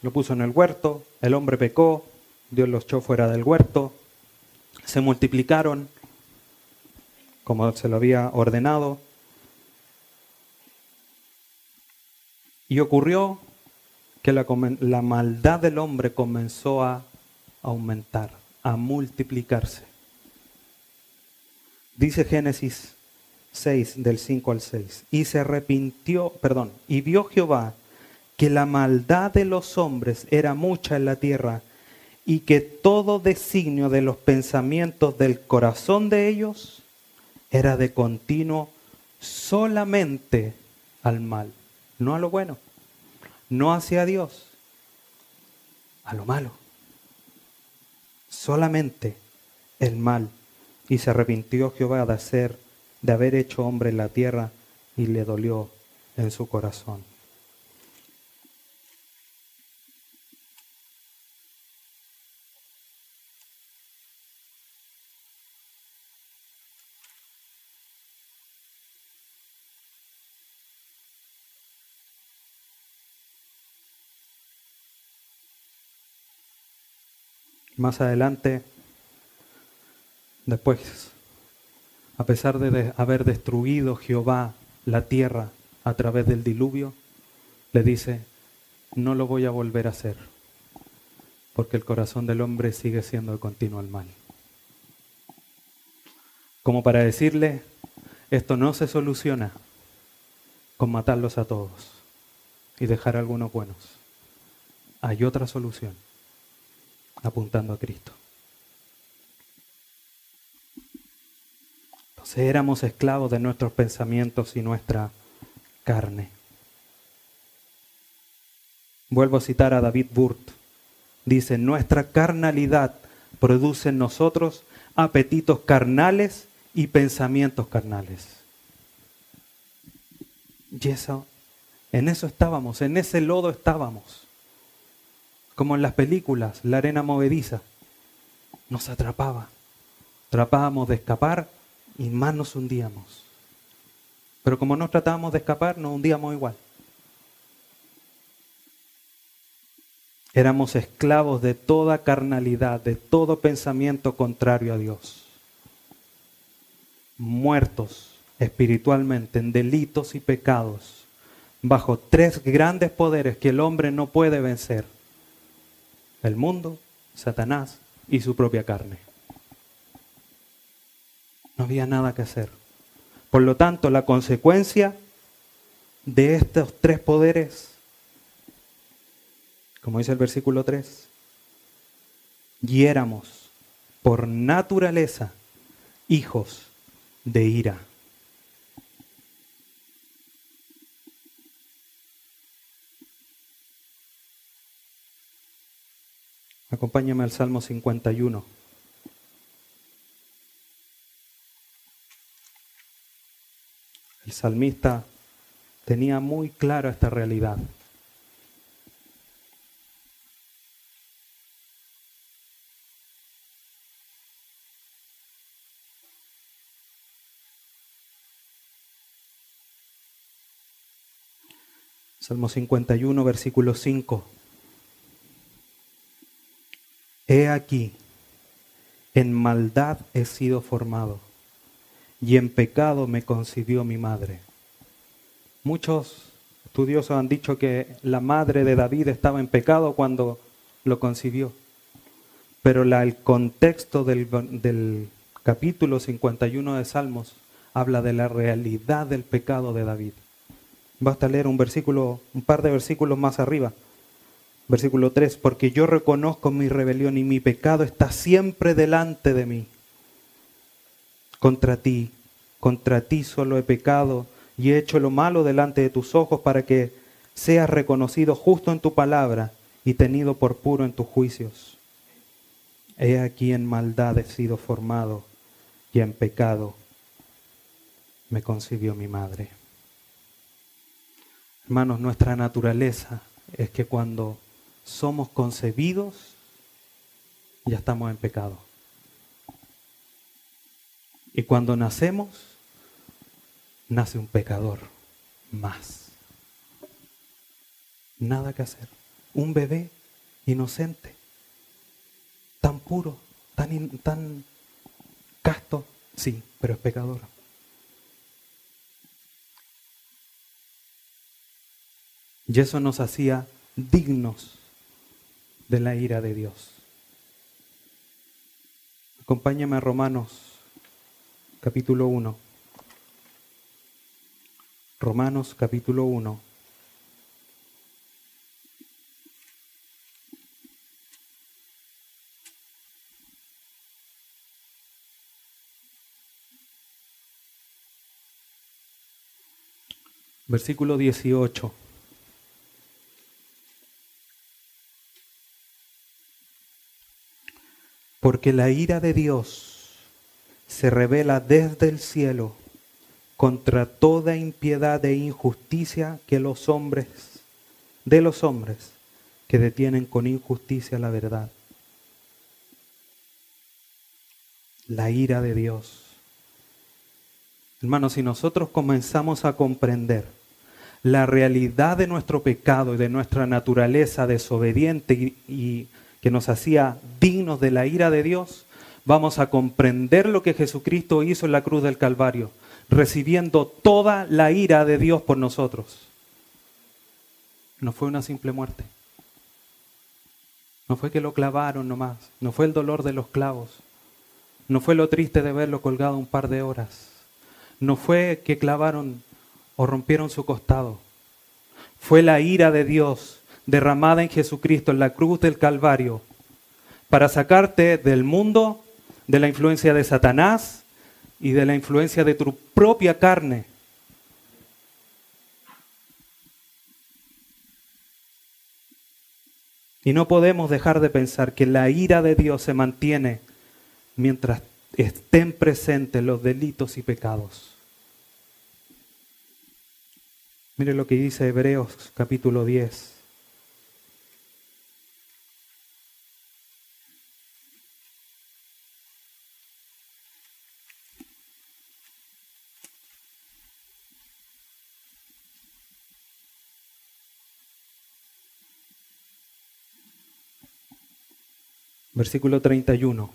lo puso en el huerto, el hombre pecó, Dios los echó fuera del huerto, se multiplicaron como se lo había ordenado, y ocurrió que la, la maldad del hombre comenzó a aumentar, a multiplicarse. Dice Génesis 6 del 5 al 6, y se arrepintió, perdón, y vio Jehová que la maldad de los hombres era mucha en la tierra y que todo designio de los pensamientos del corazón de ellos era de continuo solamente al mal, no a lo bueno, no hacia Dios, a lo malo solamente el mal. Y se arrepintió Jehová de hacer, de haber hecho hombre en la tierra, y le dolió en su corazón. Más adelante, después, a pesar de haber destruido Jehová la tierra a través del diluvio, le dice, no lo voy a volver a hacer, porque el corazón del hombre sigue siendo de continuo al mal. Como para decirle, esto no se soluciona con matarlos a todos y dejar algunos buenos. Hay otra solución apuntando a Cristo. Entonces éramos esclavos de nuestros pensamientos y nuestra carne. Vuelvo a citar a David Burt. Dice, nuestra carnalidad produce en nosotros apetitos carnales y pensamientos carnales. Y eso, en eso estábamos, en ese lodo estábamos como en las películas, la arena movediza, nos atrapaba. Tratábamos de escapar y más nos hundíamos. Pero como no tratábamos de escapar, nos hundíamos igual. Éramos esclavos de toda carnalidad, de todo pensamiento contrario a Dios. Muertos espiritualmente en delitos y pecados, bajo tres grandes poderes que el hombre no puede vencer el mundo, Satanás y su propia carne. No había nada que hacer. Por lo tanto, la consecuencia de estos tres poderes, como dice el versículo 3, y éramos por naturaleza hijos de ira. Acompáñame al Salmo 51. El salmista tenía muy clara esta realidad. Salmo 51, versículo 5. He aquí, en maldad he sido formado, y en pecado me concibió mi madre. Muchos estudiosos han dicho que la madre de David estaba en pecado cuando lo concibió, pero el contexto del, del capítulo 51 de Salmos habla de la realidad del pecado de David. Basta leer un versículo, un par de versículos más arriba. Versículo 3, porque yo reconozco mi rebelión y mi pecado está siempre delante de mí. Contra ti, contra ti solo he pecado y he hecho lo malo delante de tus ojos para que seas reconocido justo en tu palabra y tenido por puro en tus juicios. He aquí en maldad he sido formado y en pecado me concibió mi madre. Hermanos, nuestra naturaleza es que cuando somos concebidos, ya estamos en pecado. Y cuando nacemos, nace un pecador más. Nada que hacer. Un bebé inocente, tan puro, tan, tan casto, sí, pero es pecador. Y eso nos hacía dignos de la ira de Dios. Acompáñame a Romanos capítulo 1. Romanos capítulo 1. Versículo 18. Porque la ira de Dios se revela desde el cielo contra toda impiedad e injusticia que los hombres, de los hombres que detienen con injusticia la verdad. La ira de Dios. Hermanos, si nosotros comenzamos a comprender la realidad de nuestro pecado y de nuestra naturaleza desobediente y, y que nos hacía dignos de la ira de Dios, vamos a comprender lo que Jesucristo hizo en la cruz del Calvario, recibiendo toda la ira de Dios por nosotros. No fue una simple muerte. No fue que lo clavaron nomás. No fue el dolor de los clavos. No fue lo triste de verlo colgado un par de horas. No fue que clavaron o rompieron su costado. Fue la ira de Dios derramada en Jesucristo en la cruz del Calvario para sacarte del mundo, de la influencia de Satanás y de la influencia de tu propia carne. Y no podemos dejar de pensar que la ira de Dios se mantiene mientras estén presentes los delitos y pecados. Mire lo que dice Hebreos capítulo 10. Versículo 31.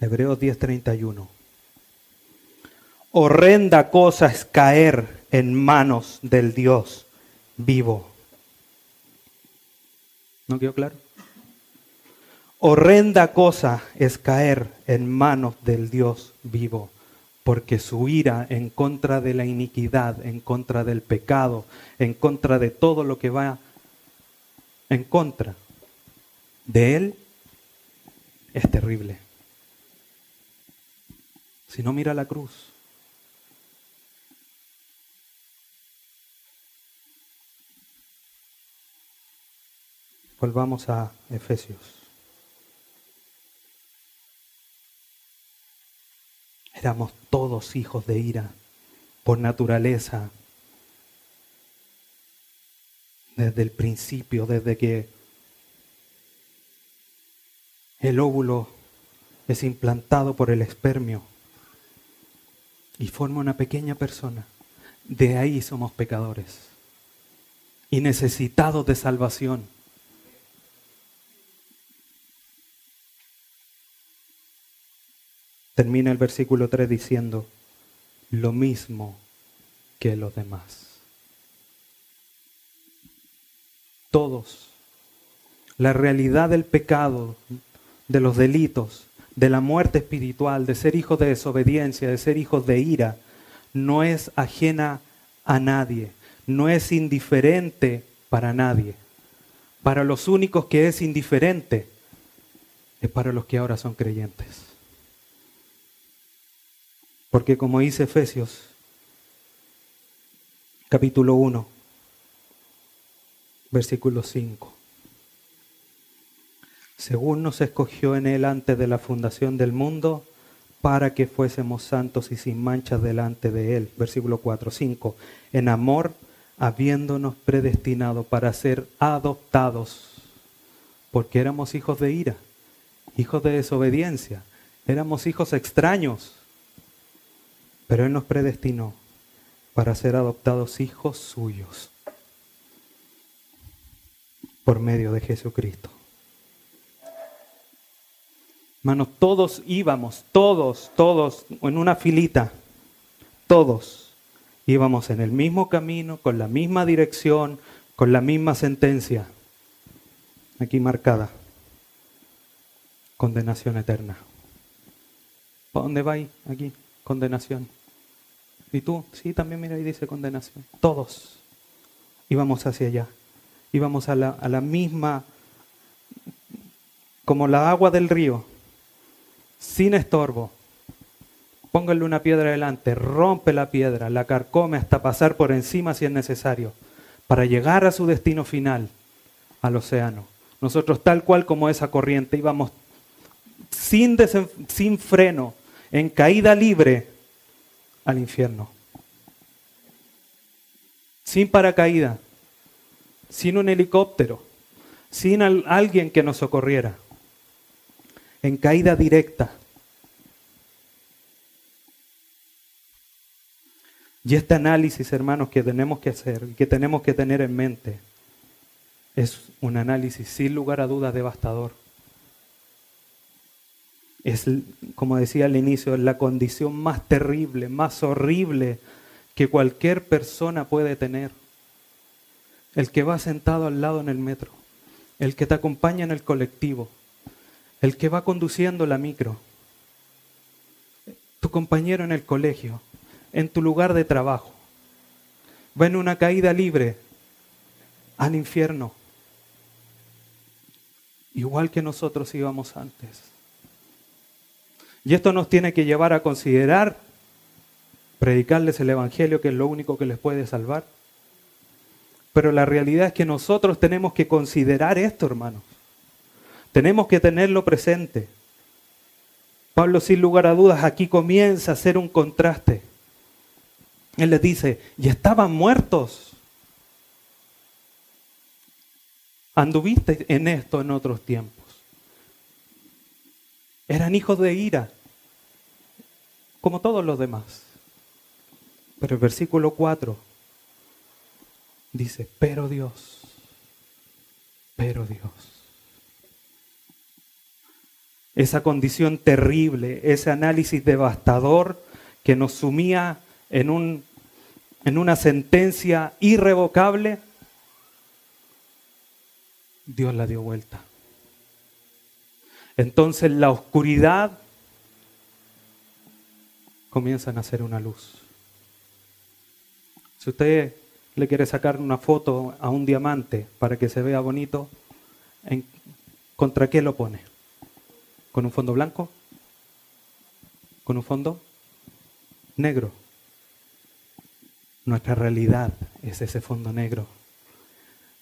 Hebreos 10:31. Horrenda cosa es caer en manos del Dios vivo. ¿No quedó claro? Horrenda cosa es caer en manos del Dios vivo, porque su ira en contra de la iniquidad, en contra del pecado, en contra de todo lo que va en contra de Él, es terrible. Si no, mira la cruz. Volvamos a Efesios. Éramos todos hijos de ira por naturaleza. Desde el principio, desde que el óvulo es implantado por el espermio y forma una pequeña persona. De ahí somos pecadores y necesitados de salvación. Termina el versículo 3 diciendo, lo mismo que los demás. Todos. La realidad del pecado, de los delitos, de la muerte espiritual, de ser hijos de desobediencia, de ser hijos de ira, no es ajena a nadie, no es indiferente para nadie. Para los únicos que es indiferente es para los que ahora son creyentes. Porque como dice Efesios, capítulo 1, versículo 5, según nos escogió en él antes de la fundación del mundo, para que fuésemos santos y sin manchas delante de él. Versículo 4, 5, en amor, habiéndonos predestinado para ser adoptados, porque éramos hijos de ira, hijos de desobediencia, éramos hijos extraños pero Él nos predestinó para ser adoptados hijos suyos por medio de Jesucristo. Hermanos, todos íbamos, todos, todos, en una filita, todos íbamos en el mismo camino, con la misma dirección, con la misma sentencia, aquí marcada, condenación eterna. ¿Para dónde va ahí? Aquí, condenación. ¿Y tú? Sí, también mira ahí dice condenación. Todos íbamos hacia allá. Íbamos a la, a la misma, como la agua del río, sin estorbo. Póngale una piedra adelante, rompe la piedra, la carcome hasta pasar por encima si es necesario, para llegar a su destino final, al océano. Nosotros tal cual como esa corriente íbamos sin, sin freno, en caída libre, al infierno. Sin paracaídas, sin un helicóptero, sin alguien que nos socorriera, en caída directa. Y este análisis, hermanos, que tenemos que hacer y que tenemos que tener en mente, es un análisis sin lugar a dudas devastador es, como decía al inicio, la condición más terrible, más horrible que cualquier persona puede tener. El que va sentado al lado en el metro, el que te acompaña en el colectivo, el que va conduciendo la micro, tu compañero en el colegio, en tu lugar de trabajo, va en una caída libre al infierno, igual que nosotros íbamos antes. Y esto nos tiene que llevar a considerar predicarles el Evangelio, que es lo único que les puede salvar. Pero la realidad es que nosotros tenemos que considerar esto, hermanos. Tenemos que tenerlo presente. Pablo, sin lugar a dudas, aquí comienza a hacer un contraste. Él les dice, y estaban muertos. Anduviste en esto en otros tiempos. Eran hijos de ira, como todos los demás. Pero el versículo 4 dice, pero Dios, pero Dios. Esa condición terrible, ese análisis devastador que nos sumía en, un, en una sentencia irrevocable, Dios la dio vuelta. Entonces la oscuridad comienza a nacer una luz. Si usted le quiere sacar una foto a un diamante para que se vea bonito, ¿contra qué lo pone? ¿Con un fondo blanco? ¿Con un fondo negro? Nuestra realidad es ese fondo negro.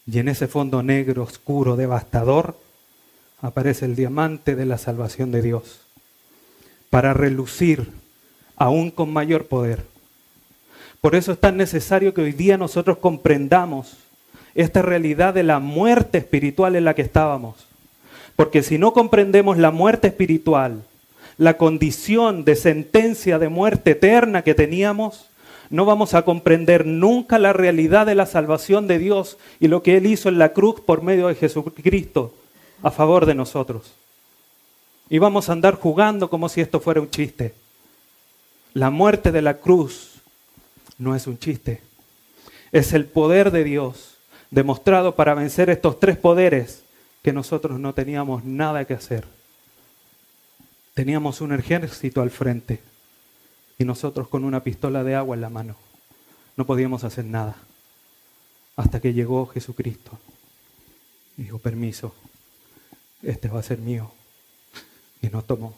Y en ese fondo negro, oscuro, devastador, aparece el diamante de la salvación de Dios, para relucir aún con mayor poder. Por eso es tan necesario que hoy día nosotros comprendamos esta realidad de la muerte espiritual en la que estábamos. Porque si no comprendemos la muerte espiritual, la condición de sentencia de muerte eterna que teníamos, no vamos a comprender nunca la realidad de la salvación de Dios y lo que Él hizo en la cruz por medio de Jesucristo a favor de nosotros. Y vamos a andar jugando como si esto fuera un chiste. La muerte de la cruz no es un chiste. Es el poder de Dios demostrado para vencer estos tres poderes que nosotros no teníamos nada que hacer. Teníamos un ejército al frente y nosotros con una pistola de agua en la mano. No podíamos hacer nada. Hasta que llegó Jesucristo. Dijo, permiso, este va a ser mío. Y no tomó.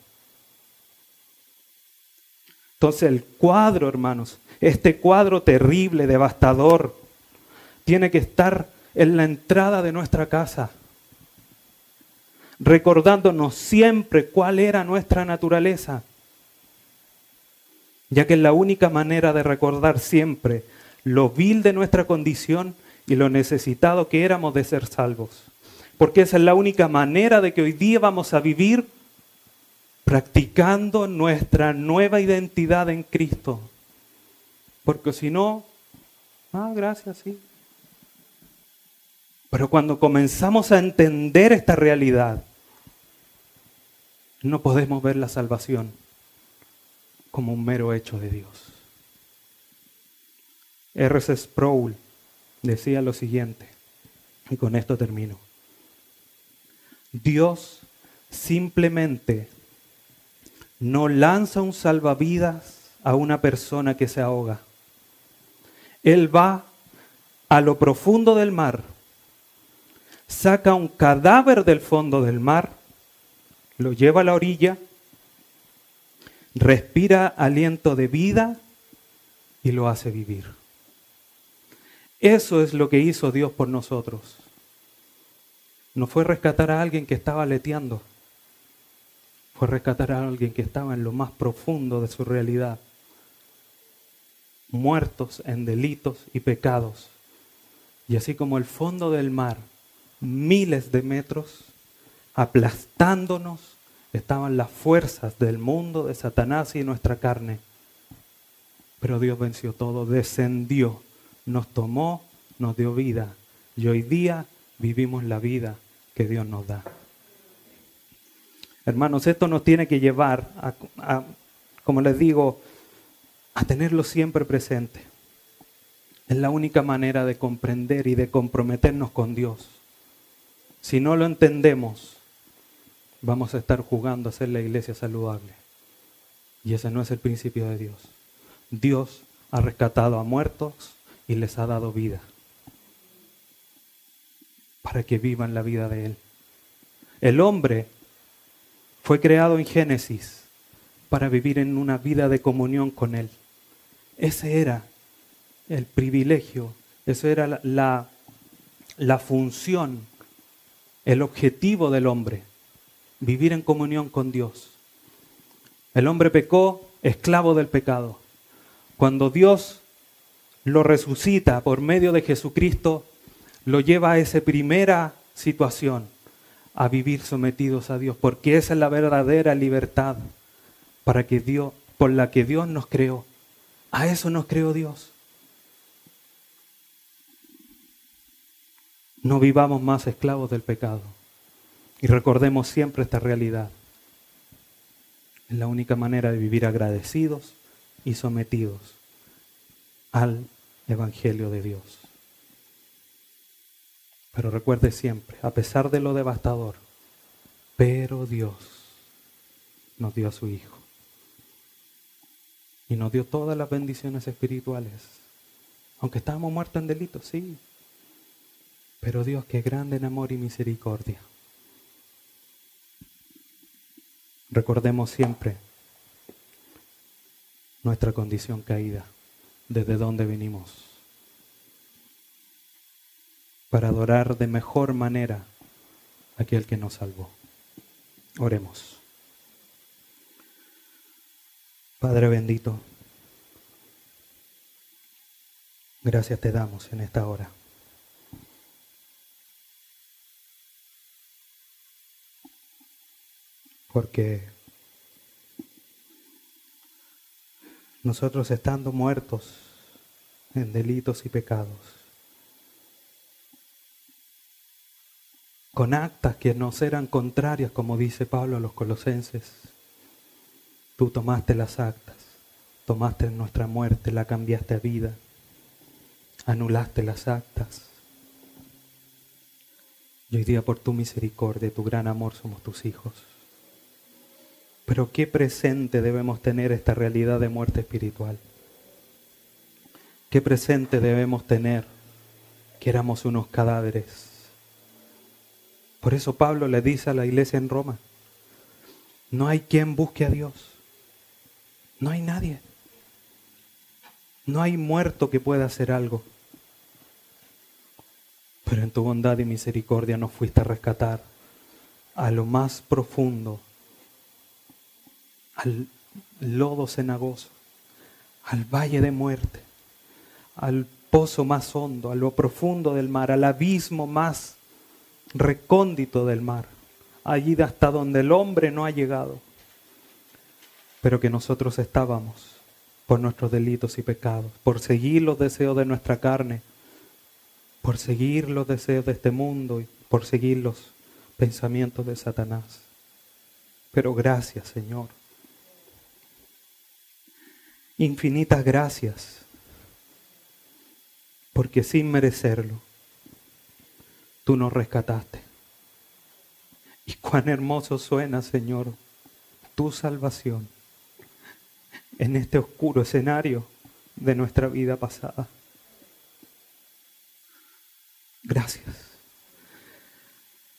Entonces el cuadro, hermanos, este cuadro terrible, devastador, tiene que estar en la entrada de nuestra casa, recordándonos siempre cuál era nuestra naturaleza ya que es la única manera de recordar siempre lo vil de nuestra condición y lo necesitado que éramos de ser salvos. Porque esa es la única manera de que hoy día vamos a vivir practicando nuestra nueva identidad en Cristo. Porque si no, ah, gracias, sí. Pero cuando comenzamos a entender esta realidad, no podemos ver la salvación como un mero hecho de Dios. R.C. Sproul decía lo siguiente, y con esto termino. Dios simplemente no lanza un salvavidas a una persona que se ahoga. Él va a lo profundo del mar, saca un cadáver del fondo del mar, lo lleva a la orilla respira aliento de vida y lo hace vivir. Eso es lo que hizo Dios por nosotros. No fue rescatar a alguien que estaba leteando, fue rescatar a alguien que estaba en lo más profundo de su realidad, muertos en delitos y pecados. Y así como el fondo del mar, miles de metros, aplastándonos, estaban las fuerzas del mundo, de Satanás y nuestra carne. Pero Dios venció todo, descendió, nos tomó, nos dio vida. Y hoy día vivimos la vida que Dios nos da. Hermanos, esto nos tiene que llevar a, como les digo, a tenerlo siempre presente. Es la única manera de comprender y de comprometernos con Dios. Si no lo entendemos, vamos a estar jugando a ser la iglesia saludable. Y ese no es el principio de Dios. Dios ha rescatado a muertos y les ha dado vida para que vivan la vida de Él. El hombre fue creado en Génesis para vivir en una vida de comunión con Él. Ese era el privilegio, esa era la, la, la función, el objetivo del hombre vivir en comunión con Dios. El hombre pecó, esclavo del pecado. Cuando Dios lo resucita por medio de Jesucristo, lo lleva a esa primera situación, a vivir sometidos a Dios, porque esa es la verdadera libertad para que Dios, por la que Dios nos creó. A eso nos creó Dios. No vivamos más esclavos del pecado. Y recordemos siempre esta realidad. Es la única manera de vivir agradecidos y sometidos al Evangelio de Dios. Pero recuerde siempre, a pesar de lo devastador, Pero Dios nos dio a su Hijo. Y nos dio todas las bendiciones espirituales. Aunque estábamos muertos en delitos, sí. Pero Dios que grande en amor y misericordia. Recordemos siempre nuestra condición caída, desde donde venimos, para adorar de mejor manera a aquel que nos salvó. Oremos. Padre bendito, gracias te damos en esta hora. Porque nosotros estando muertos en delitos y pecados, con actas que nos eran contrarias, como dice Pablo a los colosenses, tú tomaste las actas, tomaste nuestra muerte, la cambiaste a vida, anulaste las actas. Y hoy día por tu misericordia, tu gran amor somos tus hijos. Pero qué presente debemos tener esta realidad de muerte espiritual. Qué presente debemos tener que éramos unos cadáveres. Por eso Pablo le dice a la iglesia en Roma, no hay quien busque a Dios. No hay nadie. No hay muerto que pueda hacer algo. Pero en tu bondad y misericordia nos fuiste a rescatar a lo más profundo al lodo cenagoso, al valle de muerte, al pozo más hondo, a lo profundo del mar, al abismo más recóndito del mar, allí hasta donde el hombre no ha llegado, pero que nosotros estábamos por nuestros delitos y pecados, por seguir los deseos de nuestra carne, por seguir los deseos de este mundo y por seguir los pensamientos de Satanás. Pero gracias, Señor infinitas gracias, porque sin merecerlo, tú nos rescataste. Y cuán hermoso suena, Señor, tu salvación en este oscuro escenario de nuestra vida pasada. Gracias.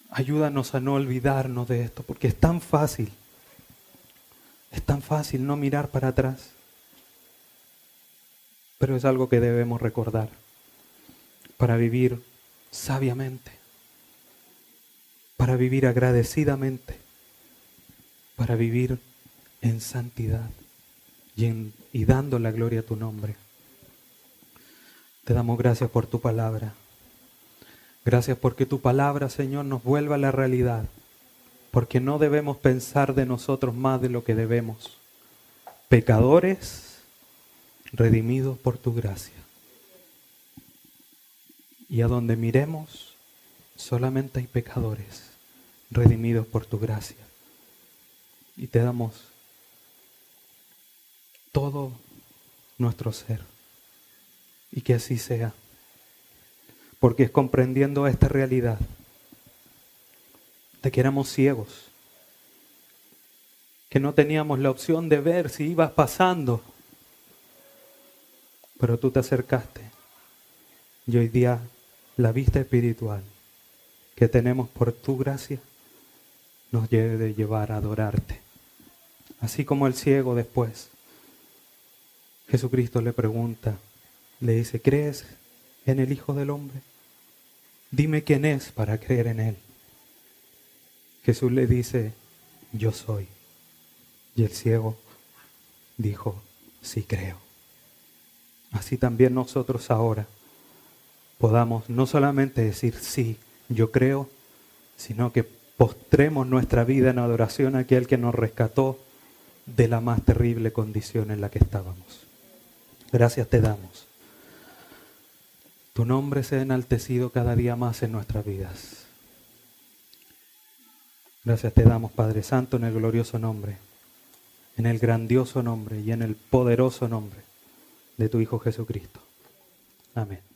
Ayúdanos a no olvidarnos de esto, porque es tan fácil, es tan fácil no mirar para atrás pero es algo que debemos recordar para vivir sabiamente, para vivir agradecidamente, para vivir en santidad y, y dando la gloria a tu nombre. Te damos gracias por tu palabra. Gracias porque tu palabra, Señor, nos vuelva a la realidad. Porque no debemos pensar de nosotros más de lo que debemos. Pecadores redimidos por tu gracia. Y a donde miremos, solamente hay pecadores redimidos por tu gracia. Y te damos todo nuestro ser. Y que así sea. Porque es comprendiendo esta realidad de que éramos ciegos, que no teníamos la opción de ver si ibas pasando pero tú te acercaste. Y hoy día la vista espiritual que tenemos por tu gracia nos debe llevar a adorarte. Así como el ciego después, Jesucristo le pregunta, le dice, ¿crees en el Hijo del Hombre? Dime quién es para creer en Él. Jesús le dice, yo soy. Y el ciego dijo, sí creo así también nosotros ahora podamos no solamente decir sí, yo creo, sino que postremos nuestra vida en adoración a aquel que nos rescató de la más terrible condición en la que estábamos. Gracias te damos. Tu nombre sea enaltecido cada día más en nuestras vidas. Gracias te damos, Padre Santo, en el glorioso nombre, en el grandioso nombre y en el poderoso nombre de tu Hijo Jesucristo. Amén.